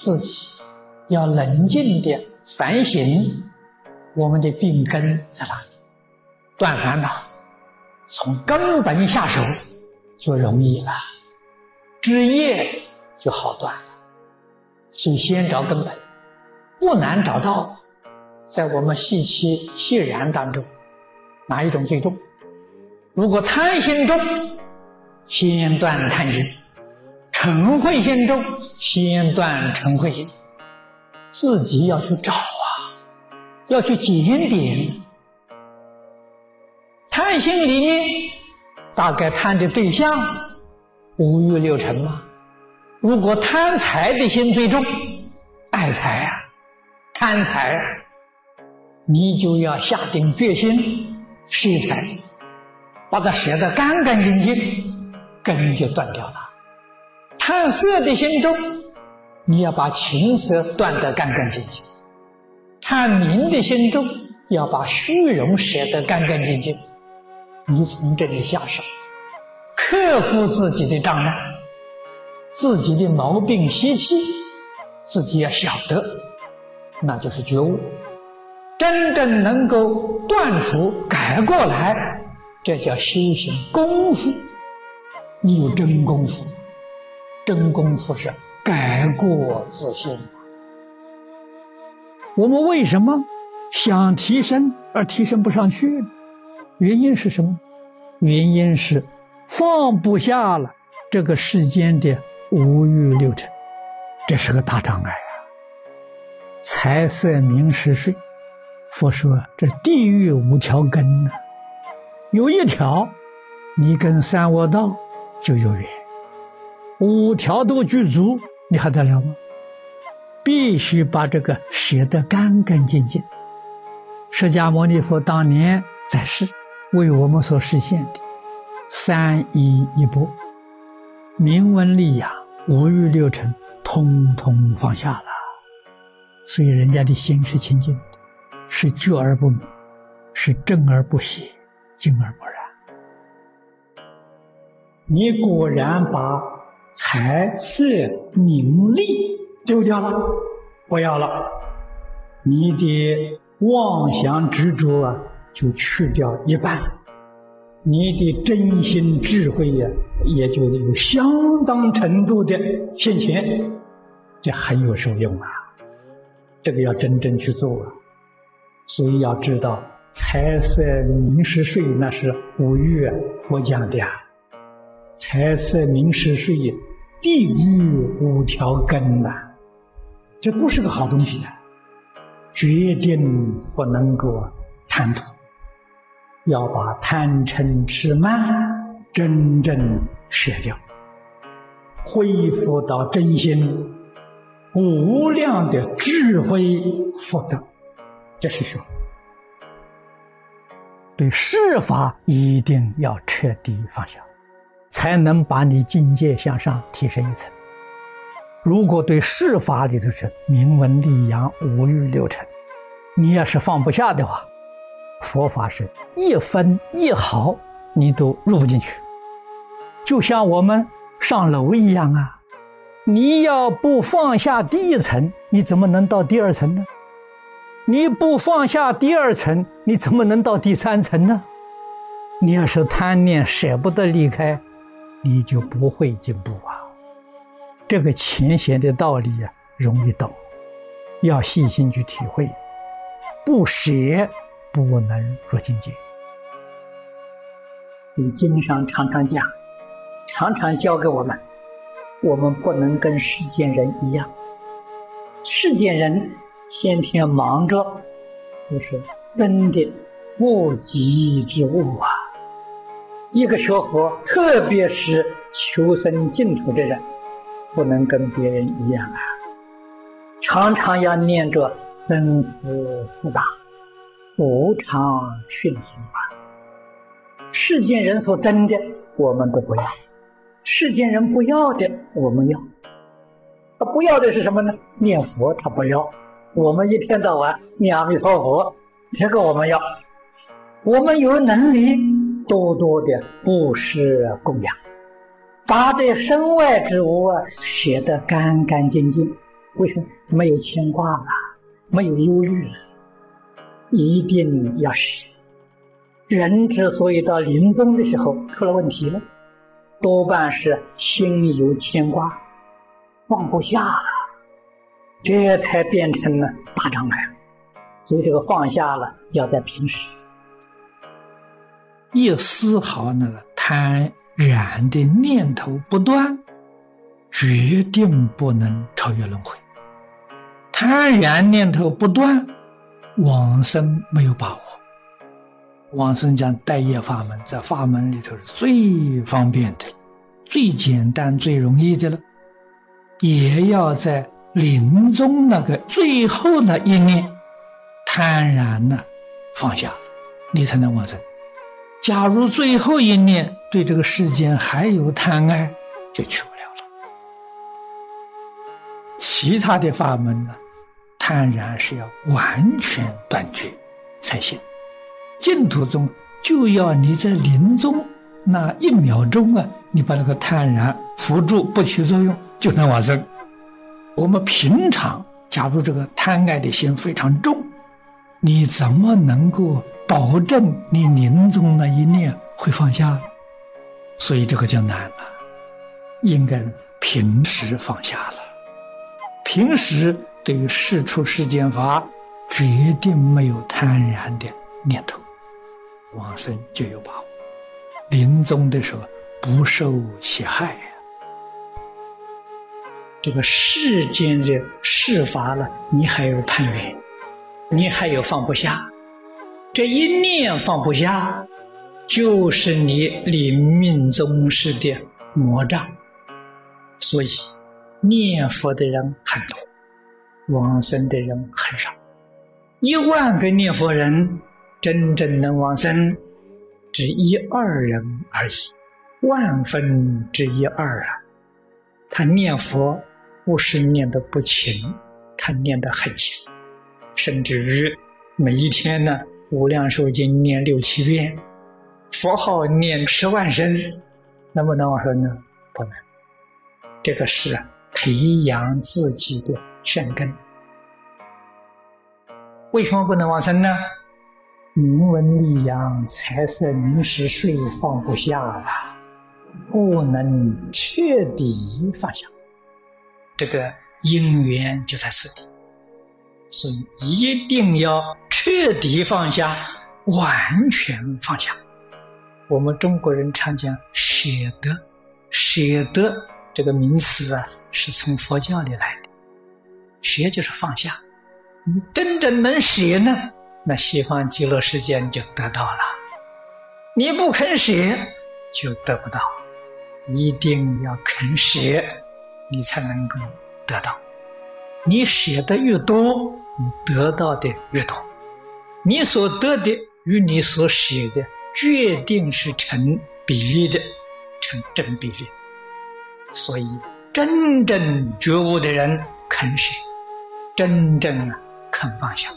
自己要冷静的反省我们的病根在哪里，断烦恼，从根本下手就容易了，枝叶就好断了。所以先找根本，不难找到，在我们细气细然当中，哪一种最重？如果贪心重，先断贪心；嗔恚心重，先断嗔恚心。自己要去找啊，要去检点。贪心里面，大概贪的对象五欲六尘嘛。如果贪财的心最重，爱财啊，贪财啊，你就要下定决心舍财。把它舍得干干净净，根就断掉了。贪色的心中，你要把情色断得干干净净；贪名的心中，要把虚荣舍得干干净净。你从这里下手，克服自己的障碍，自己的毛病习气，自己要晓得，那就是觉悟，真正能够断除、改过来。这叫修行功夫，你有真功夫，真功夫是改过自新。我们为什么想提升而提升不上去？原因是什么？原因是放不下了这个世间的五欲六尘，这是个大障碍啊！财色名食睡，佛说这地狱五条根呢。有一条，你跟三恶道就有缘；五条都具足，你还得了吗？必须把这个写得干干净净。释迦牟尼佛当年在世，为我们所实现的三一一波，明文利养，五欲六尘，通通放下了。所以人家的心是清净的，是觉而不迷，是正而不邪。静而不染，你果然把财色名利。丢掉了，不要了，你的妄想执着啊，就去掉一半，你的真心智慧呀，也就有相当程度的现前，这很有受用啊，这个要真正去做啊，所以要知道。财色名食睡，那是五欲佛讲的啊。财色名食睡，地狱五条根呐，这不是个好东西啊，决定不能够贪图，要把贪嗔痴慢真正舍掉，恢复到真心无量的智慧福德，这是说。对世法一定要彻底放下，才能把你境界向上提升一层。如果对世法里头是明文利养、五欲六尘，你要是放不下的话，佛法是一分一毫你都入不进去。就像我们上楼一样啊，你要不放下第一层，你怎么能到第二层呢？你不放下第二层，你怎么能到第三层呢？你要是贪念舍不得离开，你就不会进步啊。这个浅显的道理啊，容易懂，要细心去体会。不舍不能入境界。你经常常常讲，常常教给我们，我们不能跟世间人一样，世间人。天天忙着，就是真的无稽之物啊！一个学佛，特别是求生净土的人，不能跟别人一样啊！常常要念着生死福大，无常迅速啊！世间人所争的，我们都不要；世间人不要的，我们要。他不要的是什么呢？念佛，他不要。我们一天到晚念阿弥陀佛，这个我们要。我们有能力多多的布施供养，把这身外之物啊写得干干净净，为什么没有牵挂了，没有忧虑了？一定要舍。人之所以到临终的时候出了问题了，多半是心有牵挂，放不下了，这才变成了大障碍。所以这个放下了，要在平时，一丝毫那个贪染的念头不断。决定不能超越轮回，贪然念头不断，往生没有把握。往生讲待业法门，在法门里头是最方便的、最简单、最容易的了。也要在临终那个最后那一念，贪然呢放下，你才能往生。假如最后一念对这个世间还有贪爱，就去不了了。其他的法门呢，贪然是要完全断绝才行。净土中就要你在临终那一秒钟啊，你把那个贪然扶住不起作用，就能往生。我们平常假如这个贪爱的心非常重，你怎么能够保证你临终那一念会放下？所以这个就难了，应该平时放下了。平时对于世出世间法，决定没有贪然的念头，往生就有把握。临终的时候不受其害。这个世间的事法了，你还有贪缘，你还有放不下，这一念放不下，就是你临命终时的魔障，所以。念佛的人很多，往生的人很少。一万个念佛人，真正能往生，只一二人而已，万分之一二啊！他念佛不是念的不勤，他念得很勤，甚至于每一天呢，《无量寿经》念六七遍，佛号念十万声，能不能往生呢？不能。这个是。培养自己的善根，为什么不能往生呢？名闻利养、财色名食睡放不下了，不能彻底放下。这个因缘就在此地，所以一定要彻底放下，完全放下。我们中国人常讲“舍得”，舍得这个名词啊。是从佛教里来的，舍就是放下。你真正能舍呢，那西方极乐世界你就得到了。你不肯舍，就得不到。一定要肯舍，你才能够得到。你舍得越多，你得到的越多。你所得的与你所舍的，决定是成比例的，成正比例。所以。真正觉悟的人肯舍，真正啊肯放下。